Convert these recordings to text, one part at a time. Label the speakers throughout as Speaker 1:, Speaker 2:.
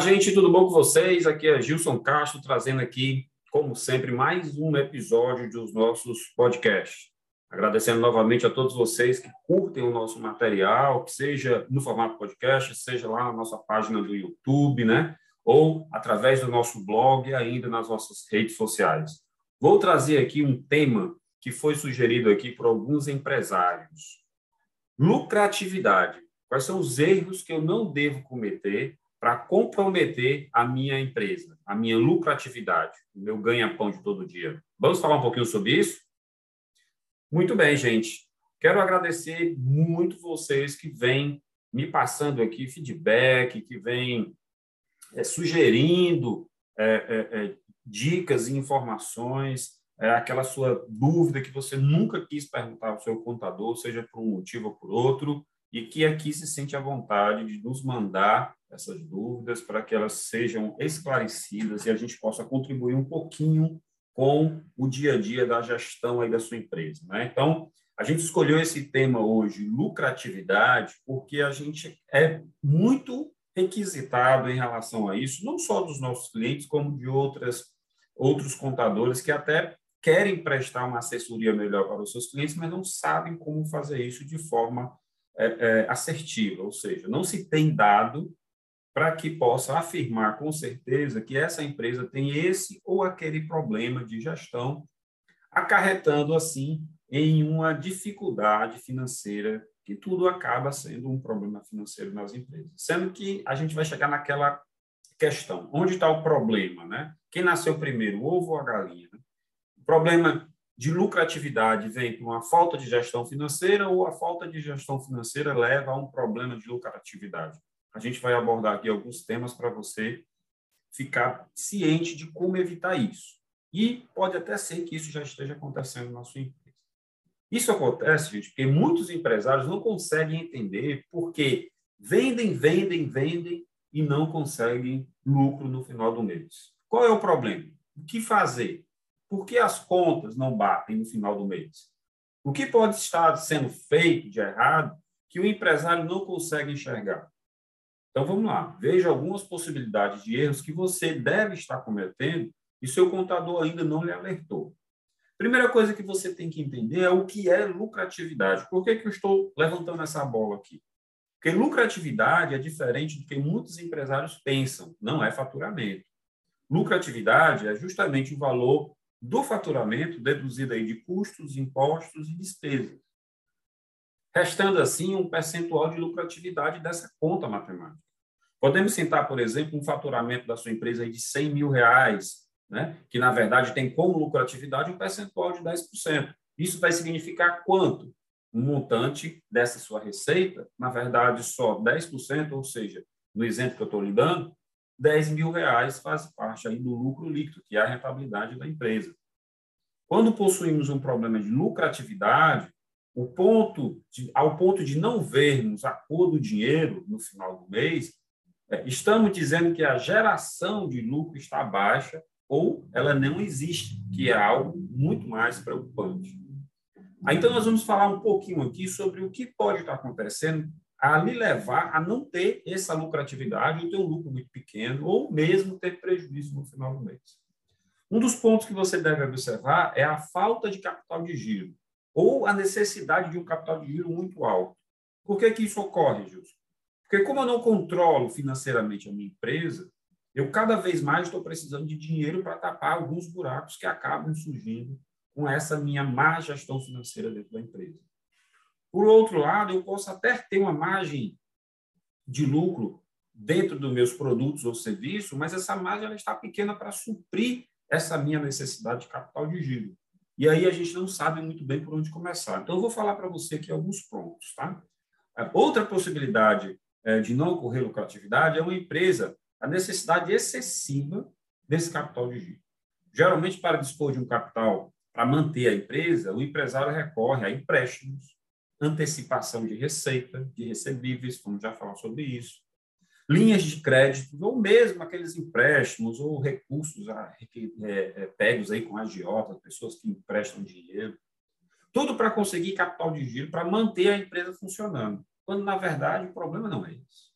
Speaker 1: Gente, tudo bom com vocês? Aqui é Gilson Castro, trazendo aqui, como sempre, mais um episódio dos nossos podcasts. Agradecendo novamente a todos vocês que curtem o nosso material, que seja no formato podcast, seja lá na nossa página do YouTube, né? Ou através do nosso blog e ainda nas nossas redes sociais. Vou trazer aqui um tema que foi sugerido aqui por alguns empresários. Lucratividade. Quais são os erros que eu não devo cometer para comprometer a minha empresa, a minha lucratividade, o meu ganha-pão de todo dia. Vamos falar um pouquinho sobre isso? Muito bem, gente. Quero agradecer muito vocês que vêm me passando aqui feedback, que vêm é, sugerindo é, é, dicas e informações, aquela sua dúvida que você nunca quis perguntar ao seu contador, seja por um motivo ou por outro, e que aqui se sente à vontade de nos mandar essas dúvidas para que elas sejam esclarecidas e a gente possa contribuir um pouquinho com o dia a dia da gestão aí da sua empresa. Né? Então, a gente escolheu esse tema hoje, lucratividade, porque a gente é muito requisitado em relação a isso, não só dos nossos clientes, como de outras, outros contadores que até querem prestar uma assessoria melhor para os seus clientes, mas não sabem como fazer isso de forma é, é, assertiva, ou seja, não se tem dado para que possa afirmar com certeza que essa empresa tem esse ou aquele problema de gestão, acarretando assim em uma dificuldade financeira, que tudo acaba sendo um problema financeiro nas empresas. Sendo que a gente vai chegar naquela questão: onde está o problema? Né? Quem nasceu primeiro, o ovo ou a galinha? Né? O problema de lucratividade vem por uma falta de gestão financeira ou a falta de gestão financeira leva a um problema de lucratividade? A gente vai abordar aqui alguns temas para você ficar ciente de como evitar isso. E pode até ser que isso já esteja acontecendo na sua empresa. Isso acontece, gente, porque muitos empresários não conseguem entender porque vendem, vendem, vendem e não conseguem lucro no final do mês. Qual é o problema? O que fazer? Por que as contas não batem no final do mês? O que pode estar sendo feito de errado que o empresário não consegue enxergar? Então vamos lá, veja algumas possibilidades de erros que você deve estar cometendo e seu contador ainda não lhe alertou. Primeira coisa que você tem que entender é o que é lucratividade. Por que, que eu estou levantando essa bola aqui? Porque lucratividade é diferente do que muitos empresários pensam, não é faturamento. Lucratividade é justamente o valor do faturamento deduzido aí de custos, impostos e despesas, restando assim um percentual de lucratividade dessa conta matemática. Podemos citar, por exemplo, um faturamento da sua empresa de 100 mil reais, né? que, na verdade, tem como lucratividade um percentual de 10%. Isso vai significar quanto? Um montante dessa sua receita, na verdade, só 10%, ou seja, no exemplo que eu estou lhe dando, 10 mil reais faz parte aí do lucro líquido, que é a rentabilidade da empresa. Quando possuímos um problema de lucratividade, o ponto de, ao ponto de não vermos a cor do dinheiro no final do mês, é, estamos dizendo que a geração de lucro está baixa ou ela não existe, que é algo muito mais preocupante. Então, nós vamos falar um pouquinho aqui sobre o que pode estar acontecendo a lhe levar a não ter essa lucratividade, ou ter um lucro muito pequeno, ou mesmo ter prejuízo no final do mês. Um dos pontos que você deve observar é a falta de capital de giro, ou a necessidade de um capital de giro muito alto. Por que, que isso ocorre, Gilson? Porque como eu não controlo financeiramente a minha empresa, eu cada vez mais estou precisando de dinheiro para tapar alguns buracos que acabam surgindo com essa minha má gestão financeira dentro da empresa. Por outro lado, eu posso até ter uma margem de lucro dentro dos meus produtos ou serviços, mas essa margem ela está pequena para suprir essa minha necessidade de capital de giro. E aí a gente não sabe muito bem por onde começar. Então, eu vou falar para você aqui alguns pontos. Tá? Outra possibilidade é, de não ocorrer lucratividade é uma empresa a necessidade excessiva desse capital de giro. Geralmente, para dispor de um capital para manter a empresa, o empresário recorre a empréstimos, antecipação de receita, de recebíveis, vamos já falar sobre isso, linhas de crédito, ou mesmo aqueles empréstimos ou recursos é, é, pegos aí com agiotas, pessoas que emprestam dinheiro, tudo para conseguir capital de giro, para manter a empresa funcionando. Quando na verdade o problema não é esse.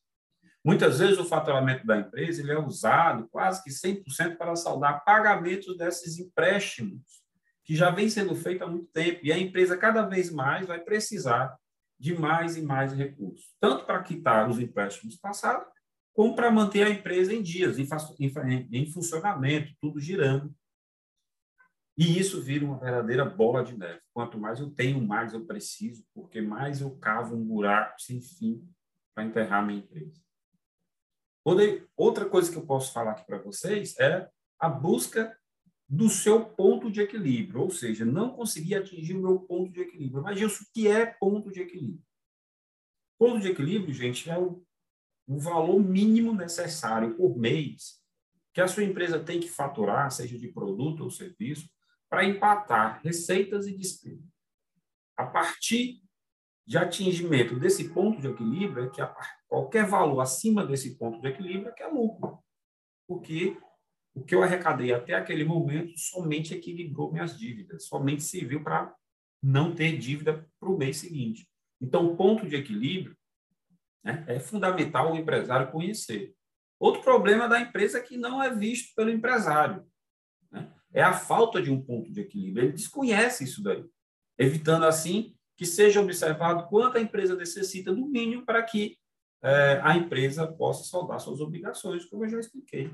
Speaker 1: Muitas vezes o faturamento da empresa ele é usado quase que 100% para saldar pagamentos desses empréstimos, que já vem sendo feito há muito tempo, e a empresa cada vez mais vai precisar de mais e mais recursos, tanto para quitar os empréstimos passados, como para manter a empresa em dias, em, em funcionamento, tudo girando. E isso vira uma verdadeira bola de neve. Quanto mais eu tenho, mais eu preciso, porque mais eu cavo um buraco sem fim para enterrar minha empresa. Outra coisa que eu posso falar aqui para vocês é a busca do seu ponto de equilíbrio, ou seja, não conseguir atingir o meu ponto de equilíbrio. Mas isso que é ponto de equilíbrio? Ponto de equilíbrio, gente, é o, o valor mínimo necessário por mês que a sua empresa tem que faturar, seja de produto ou serviço, para empatar receitas e despesas. A partir de atingimento desse ponto de equilíbrio, é que qualquer valor acima desse ponto de equilíbrio é que é lucro. Porque o que eu arrecadei até aquele momento somente equilibrou minhas dívidas, somente serviu para não ter dívida para o mês seguinte. Então, o ponto de equilíbrio né, é fundamental o empresário conhecer. Outro problema da empresa é que não é visto pelo empresário. Né? É a falta de um ponto de equilíbrio. Ele desconhece isso daí, evitando assim que seja observado quanto a empresa necessita do mínimo para que é, a empresa possa soldar suas obrigações, como eu já expliquei.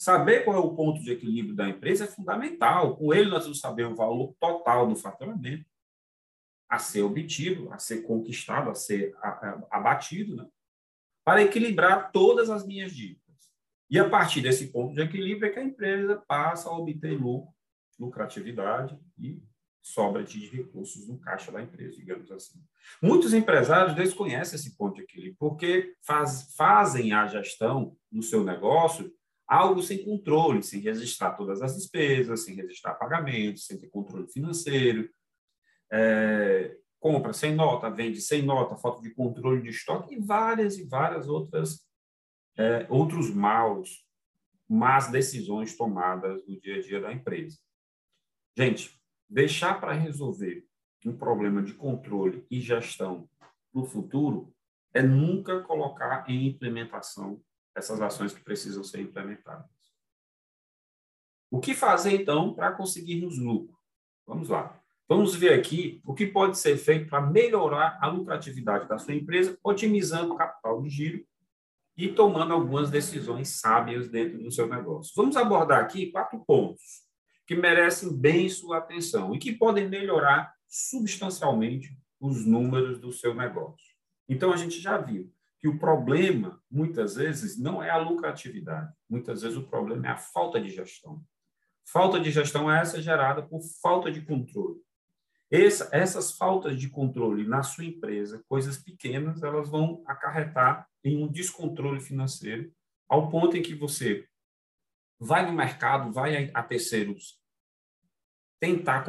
Speaker 1: Saber qual é o ponto de equilíbrio da empresa é fundamental. Com ele, nós vamos saber o valor total do faturamento a ser obtido, a ser conquistado, a ser abatido, né? para equilibrar todas as minhas dívidas. E a partir desse ponto de equilíbrio é que a empresa passa a obter lucro, lucratividade e sobra de recursos no caixa da empresa, digamos assim. Muitos empresários desconhecem esse ponto de equilíbrio, porque faz, fazem a gestão no seu negócio algo sem controle, sem registrar todas as despesas, sem registrar pagamentos, sem ter controle financeiro, é, compra sem nota, vende sem nota, falta de controle de estoque e várias e várias outras é, outros maus, más decisões tomadas no dia a dia da empresa. Gente, deixar para resolver um problema de controle e gestão no futuro é nunca colocar em implementação essas ações que precisam ser implementadas. O que fazer, então, para conseguirmos lucro? Vamos lá. Vamos ver aqui o que pode ser feito para melhorar a lucratividade da sua empresa, otimizando o capital de giro e tomando algumas decisões sábias dentro do seu negócio. Vamos abordar aqui quatro pontos que merecem bem sua atenção e que podem melhorar substancialmente os números do seu negócio. Então, a gente já viu que o problema, muitas vezes, não é a lucratividade, muitas vezes o problema é a falta de gestão. Falta de gestão é essa gerada por falta de controle. Essa, essas faltas de controle na sua empresa, coisas pequenas, elas vão acarretar em um descontrole financeiro, ao ponto em que você vai no mercado, vai a terceiros tentar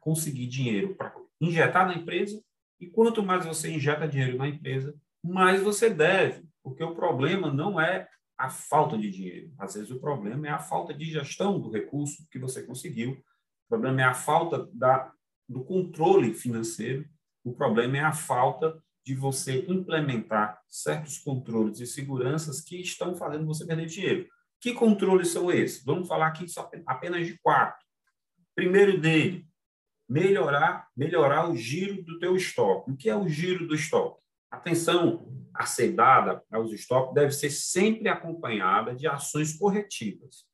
Speaker 1: conseguir dinheiro para injetar na empresa, e quanto mais você injeta dinheiro na empresa, mais você deve, porque o problema não é a falta de dinheiro. Às vezes o problema é a falta de gestão do recurso que você conseguiu, o problema é a falta da, do controle financeiro, o problema é a falta de você implementar certos controles e seguranças que estão fazendo você perder dinheiro. Que controles são esses? Vamos falar aqui só apenas de quatro. Primeiro dele, melhorar, melhorar o giro do teu estoque. O que é o giro do estoque? Atenção a ser dada aos estoques deve ser sempre acompanhada de ações corretivas.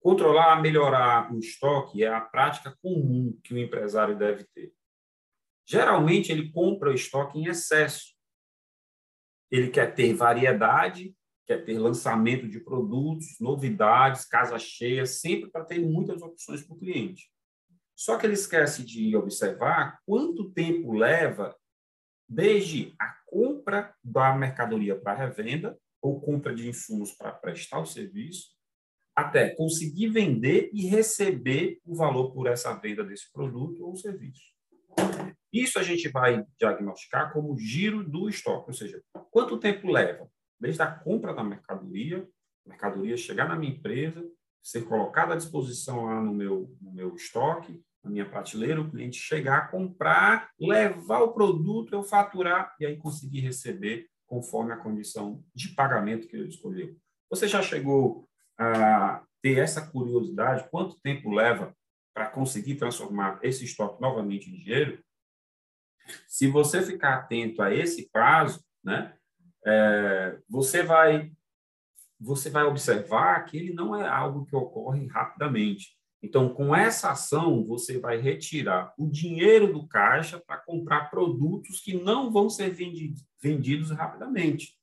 Speaker 1: Controlar, melhorar o estoque é a prática comum que o empresário deve ter. Geralmente, ele compra o estoque em excesso. Ele quer ter variedade quer ter lançamento de produtos, novidades, casa cheia, sempre para ter muitas opções para o cliente. Só que ele esquece de observar quanto tempo leva desde a compra da mercadoria para revenda ou compra de insumos para prestar o serviço, até conseguir vender e receber o valor por essa venda desse produto ou serviço. Isso a gente vai diagnosticar como giro do estoque, ou seja, quanto tempo leva desde a compra da mercadoria, mercadoria chegar na minha empresa, ser colocada à disposição lá no meu, no meu estoque, na minha prateleira, o cliente chegar, comprar, levar o produto, eu faturar e aí conseguir receber conforme a condição de pagamento que ele escolheu. Você já chegou a ter essa curiosidade? Quanto tempo leva para conseguir transformar esse estoque novamente em dinheiro? Se você ficar atento a esse prazo, né, é, você vai você vai observar que ele não é algo que ocorre rapidamente. Então, com essa ação, você vai retirar o dinheiro do caixa para comprar produtos que não vão ser vendidos, rapidamente,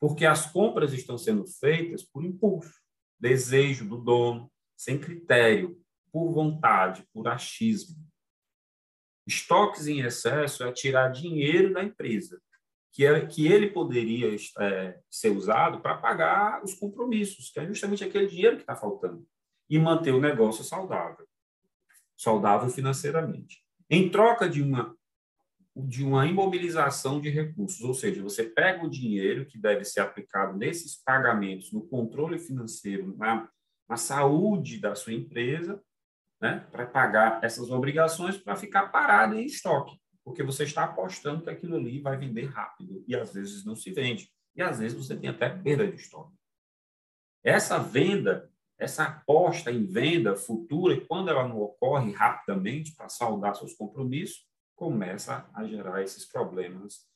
Speaker 1: porque as compras estão sendo feitas por impulso, desejo do dono, sem critério, por vontade, por achismo. Estoques em excesso é tirar dinheiro da empresa, que, é, que ele poderia é, ser usado para pagar os compromissos, que é justamente aquele dinheiro que está faltando, e manter o negócio saudável, saudável financeiramente. Em troca de uma de uma imobilização de recursos, ou seja, você pega o dinheiro que deve ser aplicado nesses pagamentos, no controle financeiro, na, na saúde da sua empresa, né, para pagar essas obrigações, para ficar parado em estoque porque você está apostando que aquilo ali vai vender rápido e às vezes não se vende. E às vezes você tem até perda de estoque. Essa venda, essa aposta em venda futura, e quando ela não ocorre rapidamente para saldar seus compromissos, começa a gerar esses problemas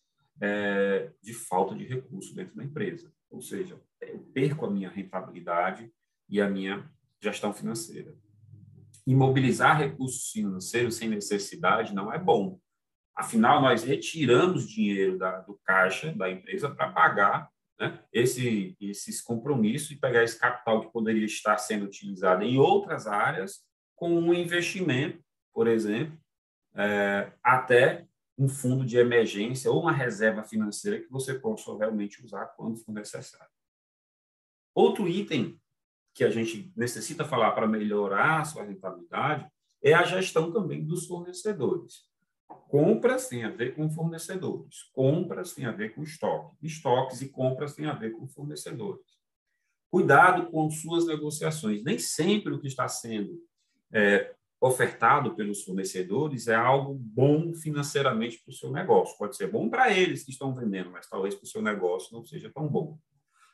Speaker 1: é, de falta de recurso dentro da empresa. Ou seja, eu perco a minha rentabilidade e a minha gestão financeira. Imobilizar recursos financeiros sem necessidade não é bom. Afinal, nós retiramos dinheiro da, do caixa da empresa para pagar né, esse, esses compromissos e pegar esse capital que poderia estar sendo utilizado em outras áreas com um investimento, por exemplo, é, até um fundo de emergência ou uma reserva financeira que você possa realmente usar quando for necessário. Outro item que a gente necessita falar para melhorar a sua rentabilidade é a gestão também dos fornecedores. Compras têm a ver com fornecedores, compras têm a ver com estoque, estoques e compras têm a ver com fornecedores. Cuidado com suas negociações. Nem sempre o que está sendo é, ofertado pelos fornecedores é algo bom financeiramente para o seu negócio. Pode ser bom para eles que estão vendendo, mas talvez para o seu negócio não seja tão bom.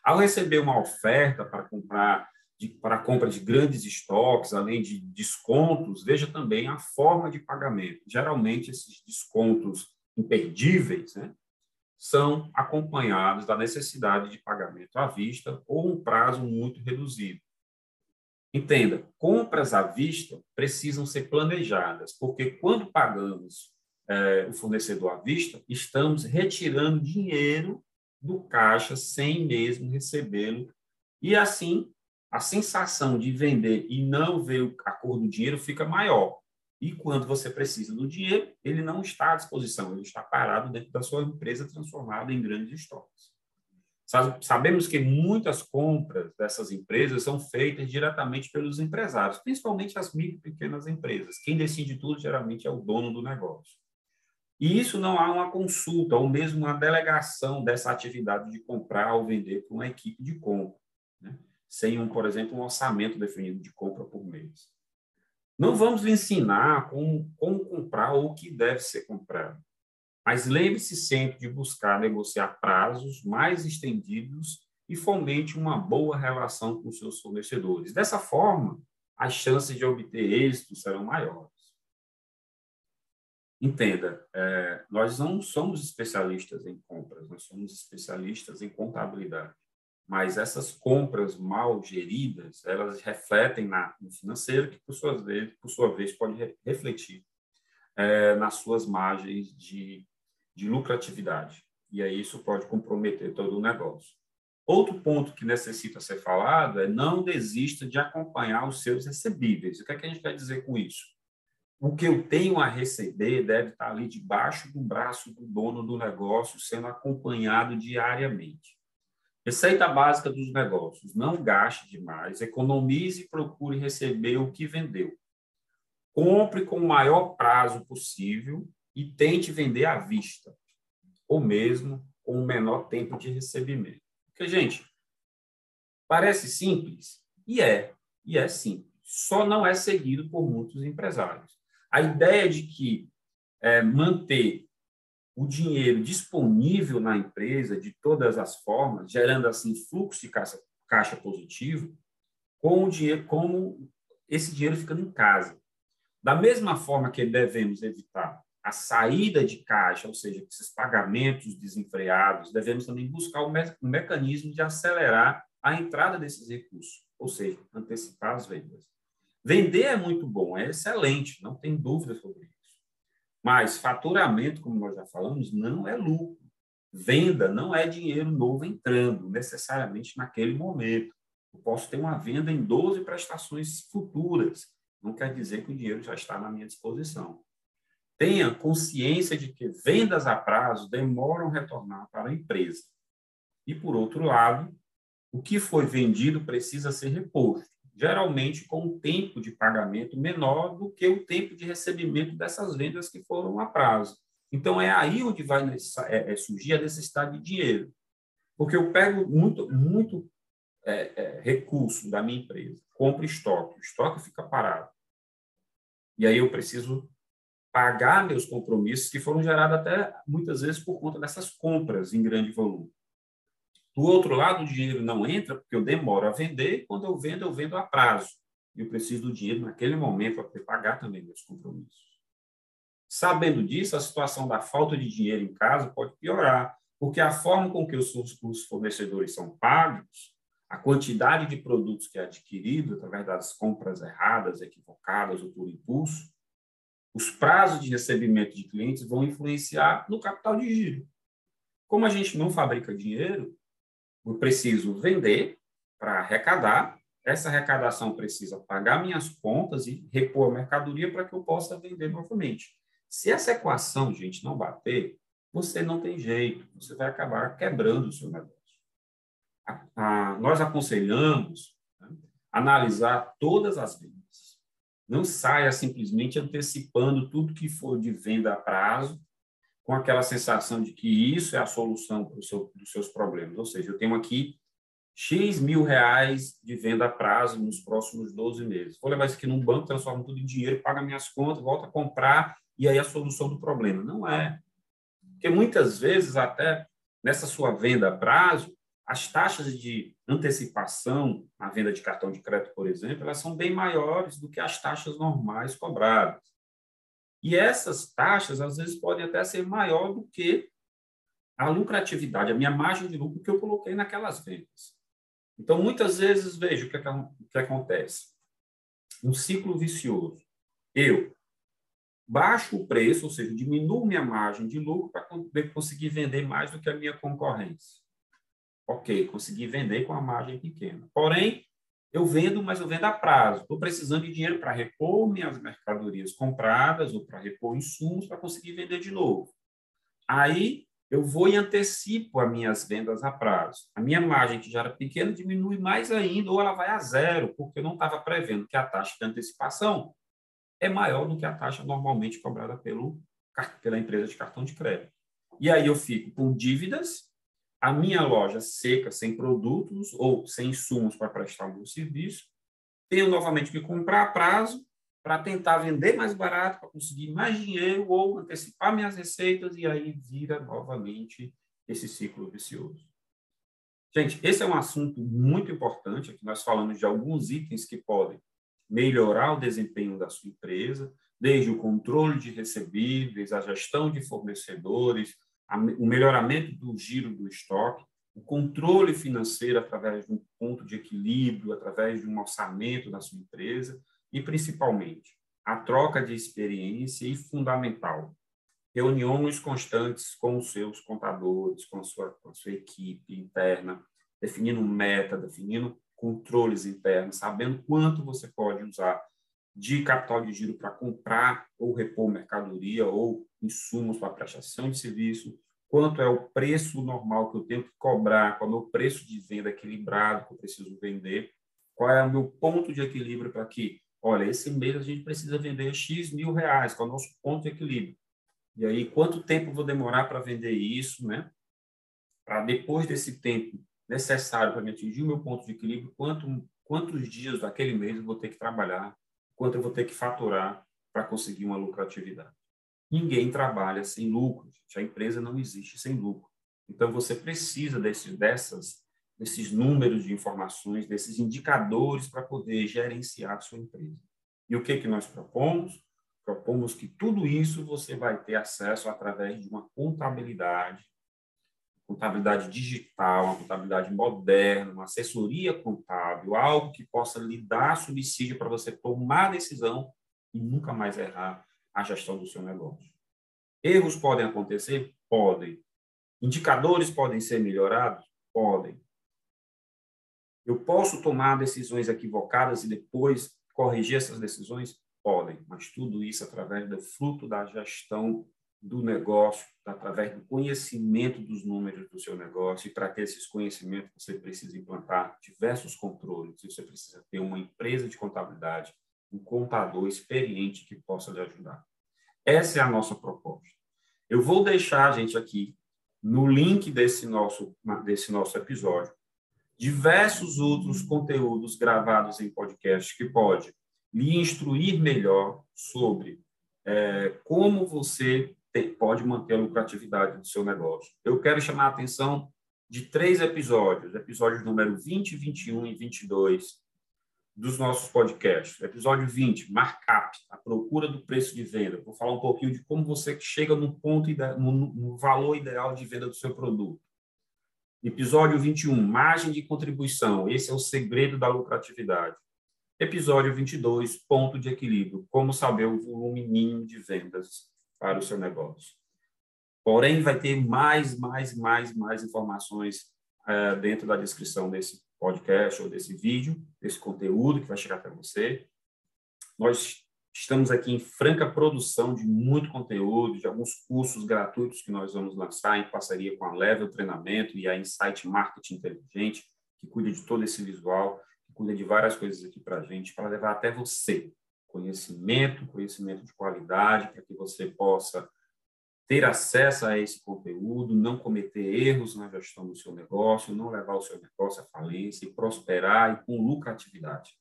Speaker 1: Ao receber uma oferta para comprar de, para a compra de grandes estoques, além de descontos, veja também a forma de pagamento. Geralmente, esses descontos imperdíveis né, são acompanhados da necessidade de pagamento à vista ou um prazo muito reduzido. Entenda, compras à vista precisam ser planejadas, porque quando pagamos é, o fornecedor à vista, estamos retirando dinheiro do caixa sem mesmo recebê-lo, e assim a sensação de vender e não ver a cor do dinheiro fica maior. E quando você precisa do dinheiro, ele não está à disposição, ele está parado dentro da sua empresa transformada em grandes estoques. Sabemos que muitas compras dessas empresas são feitas diretamente pelos empresários, principalmente as micro e pequenas empresas. Quem decide tudo geralmente é o dono do negócio. E isso não há uma consulta ou mesmo uma delegação dessa atividade de comprar ou vender para uma equipe de compra. Né? Sem, um, por exemplo, um orçamento definido de compra por mês. Não vamos lhe ensinar como, como comprar ou o que deve ser comprado, mas lembre-se sempre de buscar negociar prazos mais estendidos e fomente uma boa relação com seus fornecedores. Dessa forma, as chances de obter êxito serão maiores. Entenda, é, nós não somos especialistas em compras, nós somos especialistas em contabilidade mas essas compras mal geridas, elas refletem na, no financeiro, que por sua vez, por sua vez pode re, refletir é, nas suas margens de, de lucratividade. E aí isso pode comprometer todo o negócio. Outro ponto que necessita ser falado é não desista de acompanhar os seus recebíveis. O que, é que a gente quer dizer com isso? O que eu tenho a receber deve estar ali debaixo do braço do dono do negócio, sendo acompanhado diariamente. Receita básica dos negócios: não gaste demais, economize e procure receber o que vendeu. Compre com o maior prazo possível e tente vender à vista, ou mesmo com o menor tempo de recebimento. Porque, gente, parece simples, e é, e é simples. Só não é seguido por muitos empresários. A ideia de que é, manter o dinheiro disponível na empresa de todas as formas, gerando assim fluxo de caixa, caixa positivo, com o dinheiro, como esse dinheiro ficando em casa. Da mesma forma que devemos evitar a saída de caixa, ou seja, esses pagamentos desenfreados, devemos também buscar um, me um mecanismo de acelerar a entrada desses recursos, ou seja, antecipar as vendas. Vender é muito bom, é excelente, não tem dúvida sobre isso. Mas faturamento, como nós já falamos, não é lucro. Venda não é dinheiro novo entrando, necessariamente naquele momento. Eu posso ter uma venda em 12 prestações futuras. Não quer dizer que o dinheiro já está na minha disposição. Tenha consciência de que vendas a prazo demoram a retornar para a empresa. E, por outro lado, o que foi vendido precisa ser reposto geralmente com um tempo de pagamento menor do que o tempo de recebimento dessas vendas que foram a prazo. Então, é aí onde vai é, é, surgir a necessidade de dinheiro. Porque eu pego muito, muito é, é, recurso da minha empresa, compro estoque, o estoque fica parado. E aí eu preciso pagar meus compromissos que foram gerados até muitas vezes por conta dessas compras em grande volume. Do outro lado, o dinheiro não entra porque eu demoro a vender quando eu vendo, eu vendo a prazo. E eu preciso do dinheiro naquele momento para pagar também meus compromissos. Sabendo disso, a situação da falta de dinheiro em casa pode piorar, porque a forma com que os fornecedores são pagos, a quantidade de produtos que é adquirido através das compras erradas, equivocadas ou por impulso, os prazos de recebimento de clientes vão influenciar no capital de giro. Como a gente não fabrica dinheiro, eu preciso vender para arrecadar, essa arrecadação precisa pagar minhas contas e repor a mercadoria para que eu possa vender novamente. Se essa equação, gente, não bater, você não tem jeito, você vai acabar quebrando o seu negócio. A, a, nós aconselhamos né, analisar todas as vendas. Não saia simplesmente antecipando tudo que for de venda a prazo com aquela sensação de que isso é a solução seu, os seus problemas. Ou seja, eu tenho aqui X mil reais de venda a prazo nos próximos 12 meses. Vou levar isso aqui num banco, transformo tudo em dinheiro, paga minhas contas, volta a comprar e aí a solução do problema. Não é. Porque muitas vezes, até nessa sua venda a prazo, as taxas de antecipação na venda de cartão de crédito, por exemplo, elas são bem maiores do que as taxas normais cobradas. E essas taxas, às vezes, podem até ser maior do que a lucratividade, a minha margem de lucro que eu coloquei naquelas vendas. Então, muitas vezes, veja o que, é o que acontece. Um ciclo vicioso. Eu baixo o preço, ou seja, diminuo minha margem de lucro para conseguir vender mais do que a minha concorrência. Ok, consegui vender com a margem pequena. Porém, eu vendo, mas eu vendo a prazo. Estou precisando de dinheiro para repor minhas mercadorias compradas ou para repor insumos para conseguir vender de novo. Aí eu vou e antecipo as minhas vendas a prazo. A minha margem, que já era pequena, diminui mais ainda, ou ela vai a zero, porque eu não estava prevendo que a taxa de antecipação é maior do que a taxa normalmente cobrada pelo, pela empresa de cartão de crédito. E aí eu fico com dívidas a minha loja seca, sem produtos ou sem insumos para prestar meu serviço, tenho novamente que comprar a prazo para tentar vender mais barato, para conseguir mais dinheiro ou antecipar minhas receitas e aí vira novamente esse ciclo vicioso. Gente, esse é um assunto muito importante. Aqui nós falamos de alguns itens que podem melhorar o desempenho da sua empresa, desde o controle de recebíveis, a gestão de fornecedores, o melhoramento do giro do estoque, o controle financeiro através de um ponto de equilíbrio, através de um orçamento da sua empresa e, principalmente, a troca de experiência e, fundamental, reuniões constantes com os seus contadores, com a sua, com a sua equipe interna, definindo meta, definindo controles internos, sabendo quanto você pode usar de capital de giro para comprar ou repor mercadoria ou insumos para prestação de serviço, quanto é o preço normal que eu tenho que cobrar, qual é o meu preço de venda equilibrado que eu preciso vender, qual é o meu ponto de equilíbrio para que, olha, esse mês a gente precisa vender X mil reais, qual é o nosso ponto de equilíbrio. E aí, quanto tempo vou demorar para vender isso, né? Para depois desse tempo necessário para atingir o meu ponto de equilíbrio, quanto, quantos dias daquele mês eu vou ter que trabalhar, quanto eu vou ter que faturar para conseguir uma lucratividade. Ninguém trabalha sem lucro. A empresa não existe sem lucro. Então, você precisa desses, dessas, desses números de informações, desses indicadores para poder gerenciar a sua empresa. E o que, que nós propomos? Propomos que tudo isso você vai ter acesso através de uma contabilidade, contabilidade digital, uma contabilidade moderna, uma assessoria contábil, algo que possa lhe dar subsídio para você tomar a decisão e nunca mais errar a gestão do seu negócio. Erros podem acontecer? Podem. Indicadores podem ser melhorados? Podem. Eu posso tomar decisões equivocadas e depois corrigir essas decisões? Podem, mas tudo isso através do fruto da gestão do negócio, através do conhecimento dos números do seu negócio. E para ter esses conhecimentos, você precisa implantar diversos controles. Você precisa ter uma empresa de contabilidade, um contador experiente que possa lhe ajudar. Essa é a nossa proposta. Eu vou deixar, gente, aqui no link desse nosso, desse nosso episódio diversos outros conteúdos gravados em podcast que pode lhe instruir melhor sobre é, como você pode manter a lucratividade do seu negócio. Eu quero chamar a atenção de três episódios, episódios número 20, 21 e 22 dos nossos podcasts. Episódio 20, markup, a procura do preço de venda. Vou falar um pouquinho de como você chega no ponto no, no valor ideal de venda do seu produto. Episódio 21, margem de contribuição. Esse é o segredo da lucratividade. Episódio 22, ponto de equilíbrio. Como saber o volume mínimo de vendas para o seu negócio. Porém, vai ter mais, mais, mais, mais informações é, dentro da descrição desse podcast ou desse vídeo, desse conteúdo que vai chegar para você. Nós estamos aqui em franca produção de muito conteúdo, de alguns cursos gratuitos que nós vamos lançar em parceria com a Level Treinamento e a Insight Marketing Inteligente, que cuida de todo esse visual, que cuida de várias coisas aqui para a gente, para levar até você conhecimento, conhecimento de qualidade, para que você possa ter acesso a esse conteúdo, não cometer erros na gestão do seu negócio, não levar o seu negócio à falência e prosperar e com lucratividade.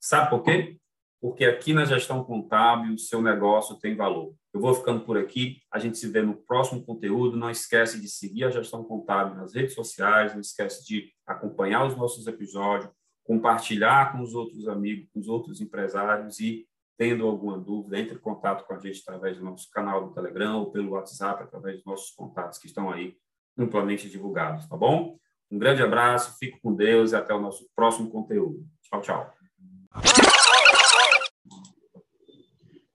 Speaker 1: Sabe por quê? Porque aqui na gestão contábil, o seu negócio tem valor. Eu vou ficando por aqui, a gente se vê no próximo conteúdo. Não esquece de seguir a gestão contábil nas redes sociais, não esquece de acompanhar os nossos episódios, compartilhar com os outros amigos, com os outros empresários e tendo alguma dúvida, entre em contato com a gente através do nosso canal do Telegram ou pelo WhatsApp, através dos nossos contatos que estão aí amplamente divulgados, tá bom? Um grande abraço, fico com Deus e até o nosso próximo conteúdo. Tchau, tchau.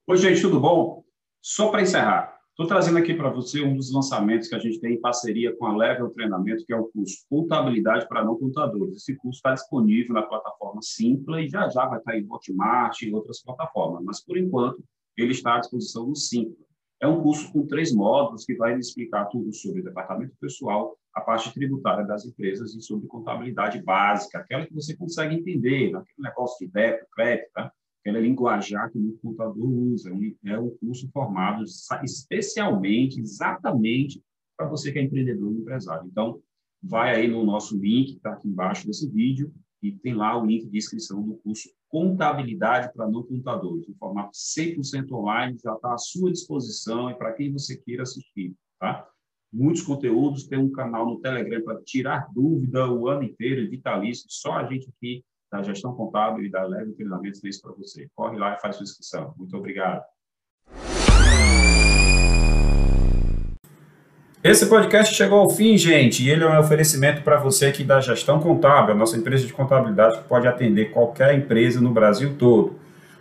Speaker 2: Oi, gente, tudo bom? Só para encerrar, Estou trazendo aqui para você um dos lançamentos que a gente tem em parceria com a Level Treinamento, que é o curso Contabilidade para Não Contadores. Esse curso está disponível na plataforma Simpla e já já vai estar em Hotmart e outras plataformas, mas por enquanto ele está à disposição no Simpla. É um curso com três módulos que vai explicar tudo sobre o departamento pessoal, a parte tributária das empresas e sobre contabilidade básica, aquela que você consegue entender, aquele negócio de débito, crédito, tá? Aquela linguajar que o computador usa. É um curso formado especialmente, exatamente, para você que é empreendedor e empresário. Então, vai aí no nosso link, que está aqui embaixo desse vídeo, e tem lá o link de inscrição do curso Contabilidade para Não Contadores, em formato 100% online, já está à sua disposição e para quem você queira assistir, tá? Muitos conteúdos, tem um canal no Telegram para tirar dúvida o ano inteiro, vitalício, só a gente aqui da gestão contábil e da Leve Treinamentos isso para você. Corre lá e faz sua inscrição. Muito obrigado.
Speaker 1: Esse podcast chegou ao fim, gente, e ele é um oferecimento para você aqui da Gestão Contábil, a nossa empresa de contabilidade que pode atender qualquer empresa no Brasil todo.